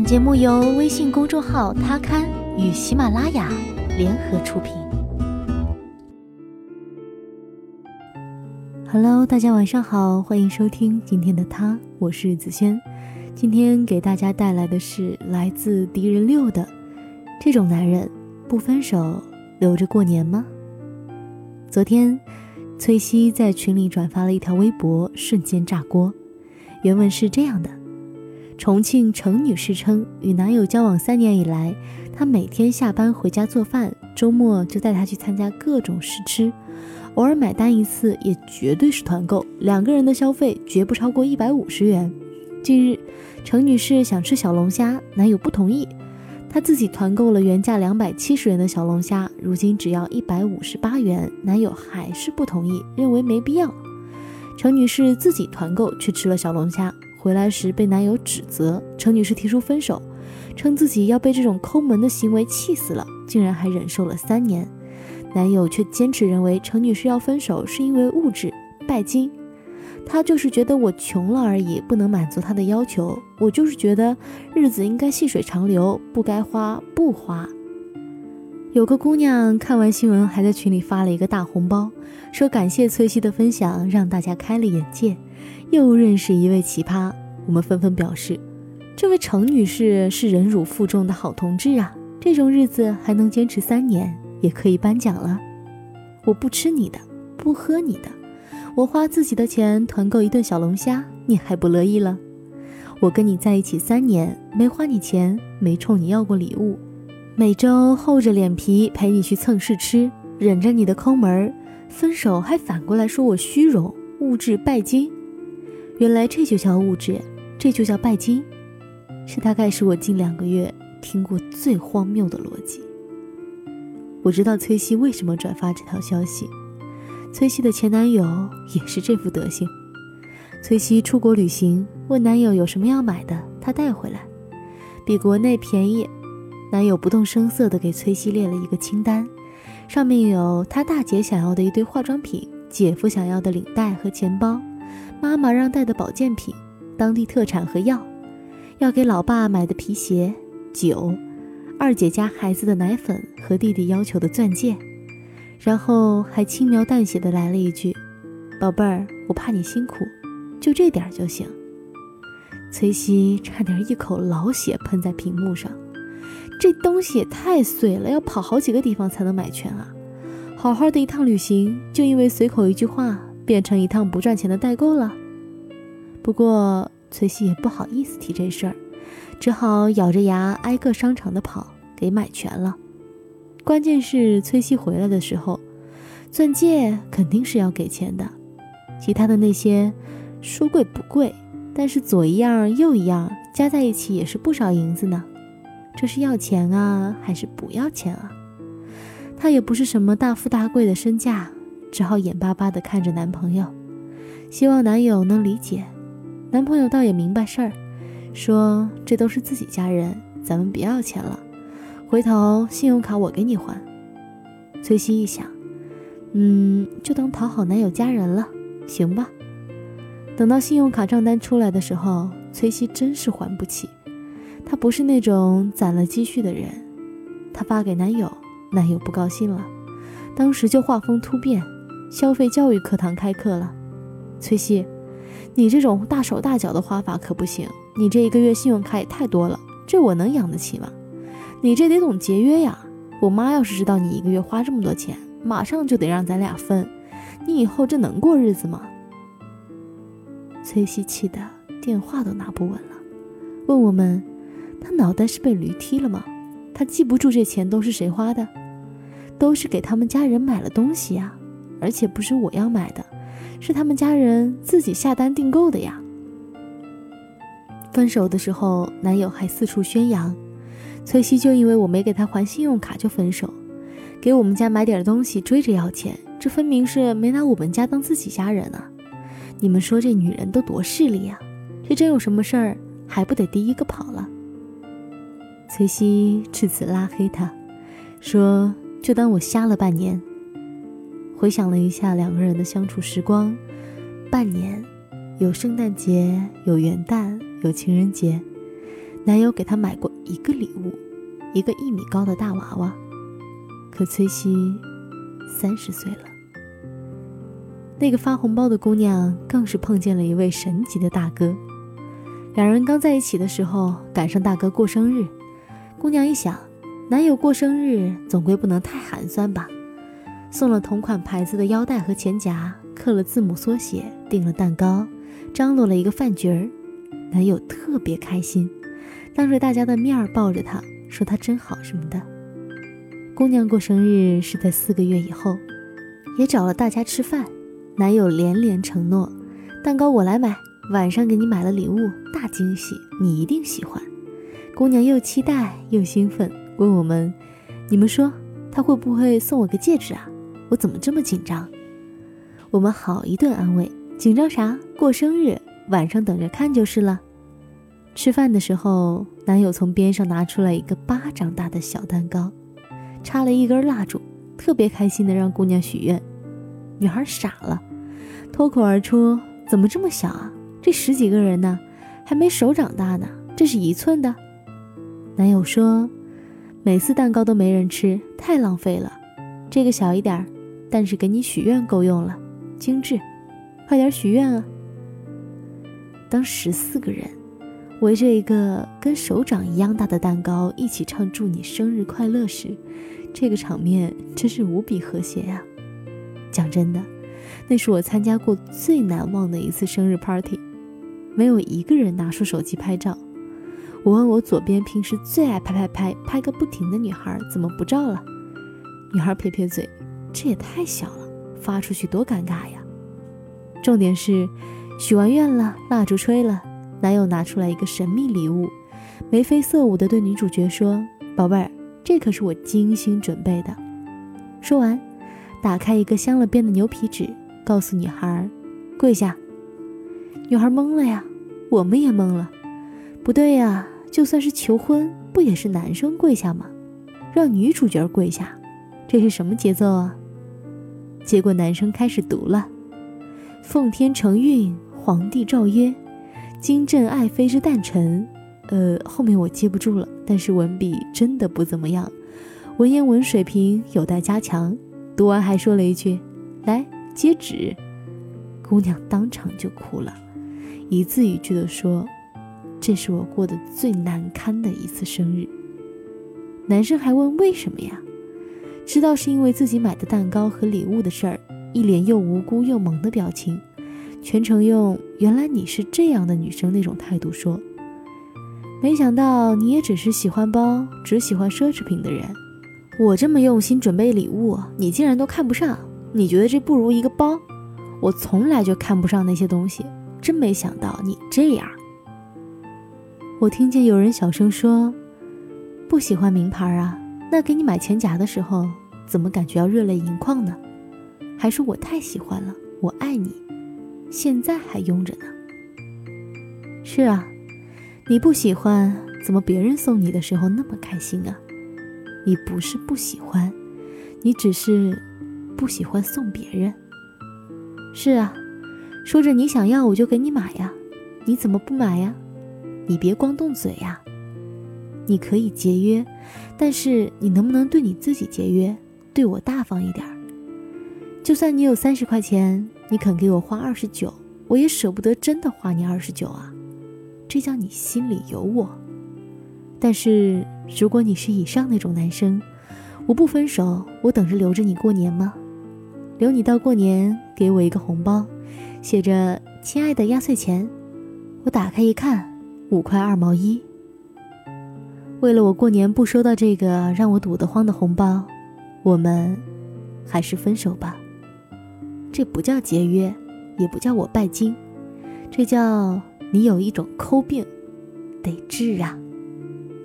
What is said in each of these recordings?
本节目由微信公众号“他刊”与喜马拉雅联合出品。Hello，大家晚上好，欢迎收听今天的他，我是子轩。今天给大家带来的是来自敌人六的：这种男人不分手留着过年吗？昨天，崔西在群里转发了一条微博，瞬间炸锅。原文是这样的。重庆程女士称，与男友交往三年以来，她每天下班回家做饭，周末就带他去参加各种试吃，偶尔买单一次也绝对是团购，两个人的消费绝不超过一百五十元。近日，程女士想吃小龙虾，男友不同意，她自己团购了原价两百七十元的小龙虾，如今只要一百五十八元，男友还是不同意，认为没必要。程女士自己团购去吃了小龙虾。回来时被男友指责，程女士提出分手，称自己要被这种抠门的行为气死了，竟然还忍受了三年。男友却坚持认为程女士要分手是因为物质拜金，他就是觉得我穷了而已，不能满足他的要求。我就是觉得日子应该细水长流，不该花不花。有个姑娘看完新闻，还在群里发了一个大红包，说感谢崔西的分享，让大家开了眼界。又认识一位奇葩，我们纷纷表示，这位程女士是忍辱负重的好同志啊！这种日子还能坚持三年，也可以颁奖了。我不吃你的，不喝你的，我花自己的钱团购一顿小龙虾，你还不乐意了？我跟你在一起三年，没花你钱，没冲你要过礼物，每周厚着脸皮陪你去蹭试吃，忍着你的抠门儿，分手还反过来说我虚荣、物质拜金。原来这就叫物质，这就叫拜金，这大概是我近两个月听过最荒谬的逻辑。我知道崔西为什么转发这条消息，崔西的前男友也是这副德行。崔西出国旅行，问男友有什么要买的，他带回来，比国内便宜。男友不动声色地给崔西列了一个清单，上面有他大姐想要的一堆化妆品，姐夫想要的领带和钱包。妈妈让带的保健品、当地特产和药，要给老爸买的皮鞋、酒，二姐家孩子的奶粉和弟弟要求的钻戒，然后还轻描淡写的来了一句：“宝贝儿，我怕你辛苦，就这点就行。”崔西差点一口老血喷在屏幕上，这东西也太碎了，要跑好几个地方才能买全啊！好好的一趟旅行，就因为随口一句话。变成一趟不赚钱的代购了。不过崔西也不好意思提这事儿，只好咬着牙挨个商场的跑，给买全了。关键是崔西回来的时候，钻戒肯定是要给钱的，其他的那些说贵不贵，但是左一样右一样，加在一起也是不少银子呢。这是要钱啊，还是不要钱啊？他也不是什么大富大贵的身价。只好眼巴巴地看着男朋友，希望男友能理解。男朋友倒也明白事儿，说：“这都是自己家人，咱们别要钱了，回头信用卡我给你还。”崔西一想，嗯，就当讨好男友家人了，行吧。等到信用卡账单出来的时候，崔西真是还不起。她不是那种攒了积蓄的人，她发给男友，男友不高兴了，当时就画风突变。消费教育课堂开课了，崔西，你这种大手大脚的花法可不行。你这一个月信用卡也太多了，这我能养得起吗？你这得懂节约呀！我妈要是知道你一个月花这么多钱，马上就得让咱俩分。你以后这能过日子吗？崔西气得电话都拿不稳了，问我们：他脑袋是被驴踢了吗？他记不住这钱都是谁花的？都是给他们家人买了东西呀。而且不是我要买的，是他们家人自己下单订购的呀。分手的时候，男友还四处宣扬，崔西就因为我没给他还信用卡就分手，给我们家买点东西追着要钱，这分明是没拿我们家当自己家人啊！你们说这女人都多势利呀？这真有什么事儿，还不得第一个跑了？崔西至此拉黑他，说就当我瞎了半年。回想了一下两个人的相处时光，半年，有圣诞节，有元旦，有情人节，男友给她买过一个礼物，一个一米高的大娃娃。可崔西三十岁了。那个发红包的姑娘更是碰见了一位神级的大哥。两人刚在一起的时候，赶上大哥过生日，姑娘一想，男友过生日总归不能太寒酸吧，送了同款牌子的腰带和钱夹，刻了字母缩写，订了蛋糕，张罗了一个饭局儿，男友特别开心，当着大家的面抱着她说她真好什么的。姑娘过生日是在四个月以后，也找了大家吃饭。男友连连承诺，蛋糕我来买，晚上给你买了礼物，大惊喜，你一定喜欢。姑娘又期待又兴奋，问我们：“你们说他会不会送我个戒指啊？我怎么这么紧张？”我们好一顿安慰：“紧张啥？过生日，晚上等着看就是了。”吃饭的时候，男友从边上拿出来一个巴掌大的小蛋糕，插了一根蜡烛，特别开心的让姑娘许愿。女孩傻了。脱口而出：“怎么这么小啊？这十几个人呢，还没手掌大呢。这是一寸的。”男友说：“每次蛋糕都没人吃，太浪费了。这个小一点，但是给你许愿够用了，精致。快点许愿啊！”当十四个人围着一个跟手掌一样大的蛋糕一起唱“祝你生日快乐”时，这个场面真是无比和谐呀！讲真的。那是我参加过最难忘的一次生日 party，没有一个人拿出手机拍照。我问我左边平时最爱拍拍拍拍个不停的女孩怎么不照了？女孩撇撇嘴，这也太小了，发出去多尴尬呀。重点是，许完愿了，蜡烛吹了，男友拿出来一个神秘礼物，眉飞色舞的对女主角说：“宝贝儿，这可是我精心准备的。”说完，打开一个镶了边的牛皮纸。告诉女孩，跪下。女孩懵了呀，我们也懵了。不对呀，就算是求婚，不也是男生跪下吗？让女主角跪下，这是什么节奏啊？结果男生开始读了：“奉天承运，皇帝诏曰，今朕爱妃之诞辰。”呃，后面我接不住了，但是文笔真的不怎么样，文言文水平有待加强。读完还说了一句：“来。”接旨，姑娘当场就哭了，一字一句的说：“这是我过得最难堪的一次生日。”男生还问为什么呀？知道是因为自己买的蛋糕和礼物的事儿，一脸又无辜又萌的表情，全程用“原来你是这样的女生”那种态度说：“没想到你也只是喜欢包，只喜欢奢侈品的人。我这么用心准备礼物，你竟然都看不上。”你觉得这不如一个包？我从来就看不上那些东西，真没想到你这样。我听见有人小声说：“不喜欢名牌啊？那给你买钱夹的时候，怎么感觉要热泪盈眶呢？”还是我太喜欢了，我爱你，现在还拥着呢。是啊，你不喜欢，怎么别人送你的时候那么开心啊？你不是不喜欢，你只是。不喜欢送别人。是啊，说着你想要我就给你买呀，你怎么不买呀？你别光动嘴呀。你可以节约，但是你能不能对你自己节约，对我大方一点？就算你有三十块钱，你肯给我花二十九，我也舍不得真的花你二十九啊。这叫你心里有我。但是如果你是以上那种男生，我不分手，我等着留着你过年吗？留你到过年，给我一个红包，写着“亲爱的压岁钱”。我打开一看，五块二毛一。为了我过年不收到这个让我堵得慌的红包，我们还是分手吧。这不叫节约，也不叫我拜金，这叫你有一种抠病，得治啊。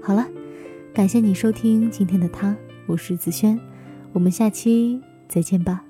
好了，感谢你收听今天的他，我是子轩，我们下期再见吧。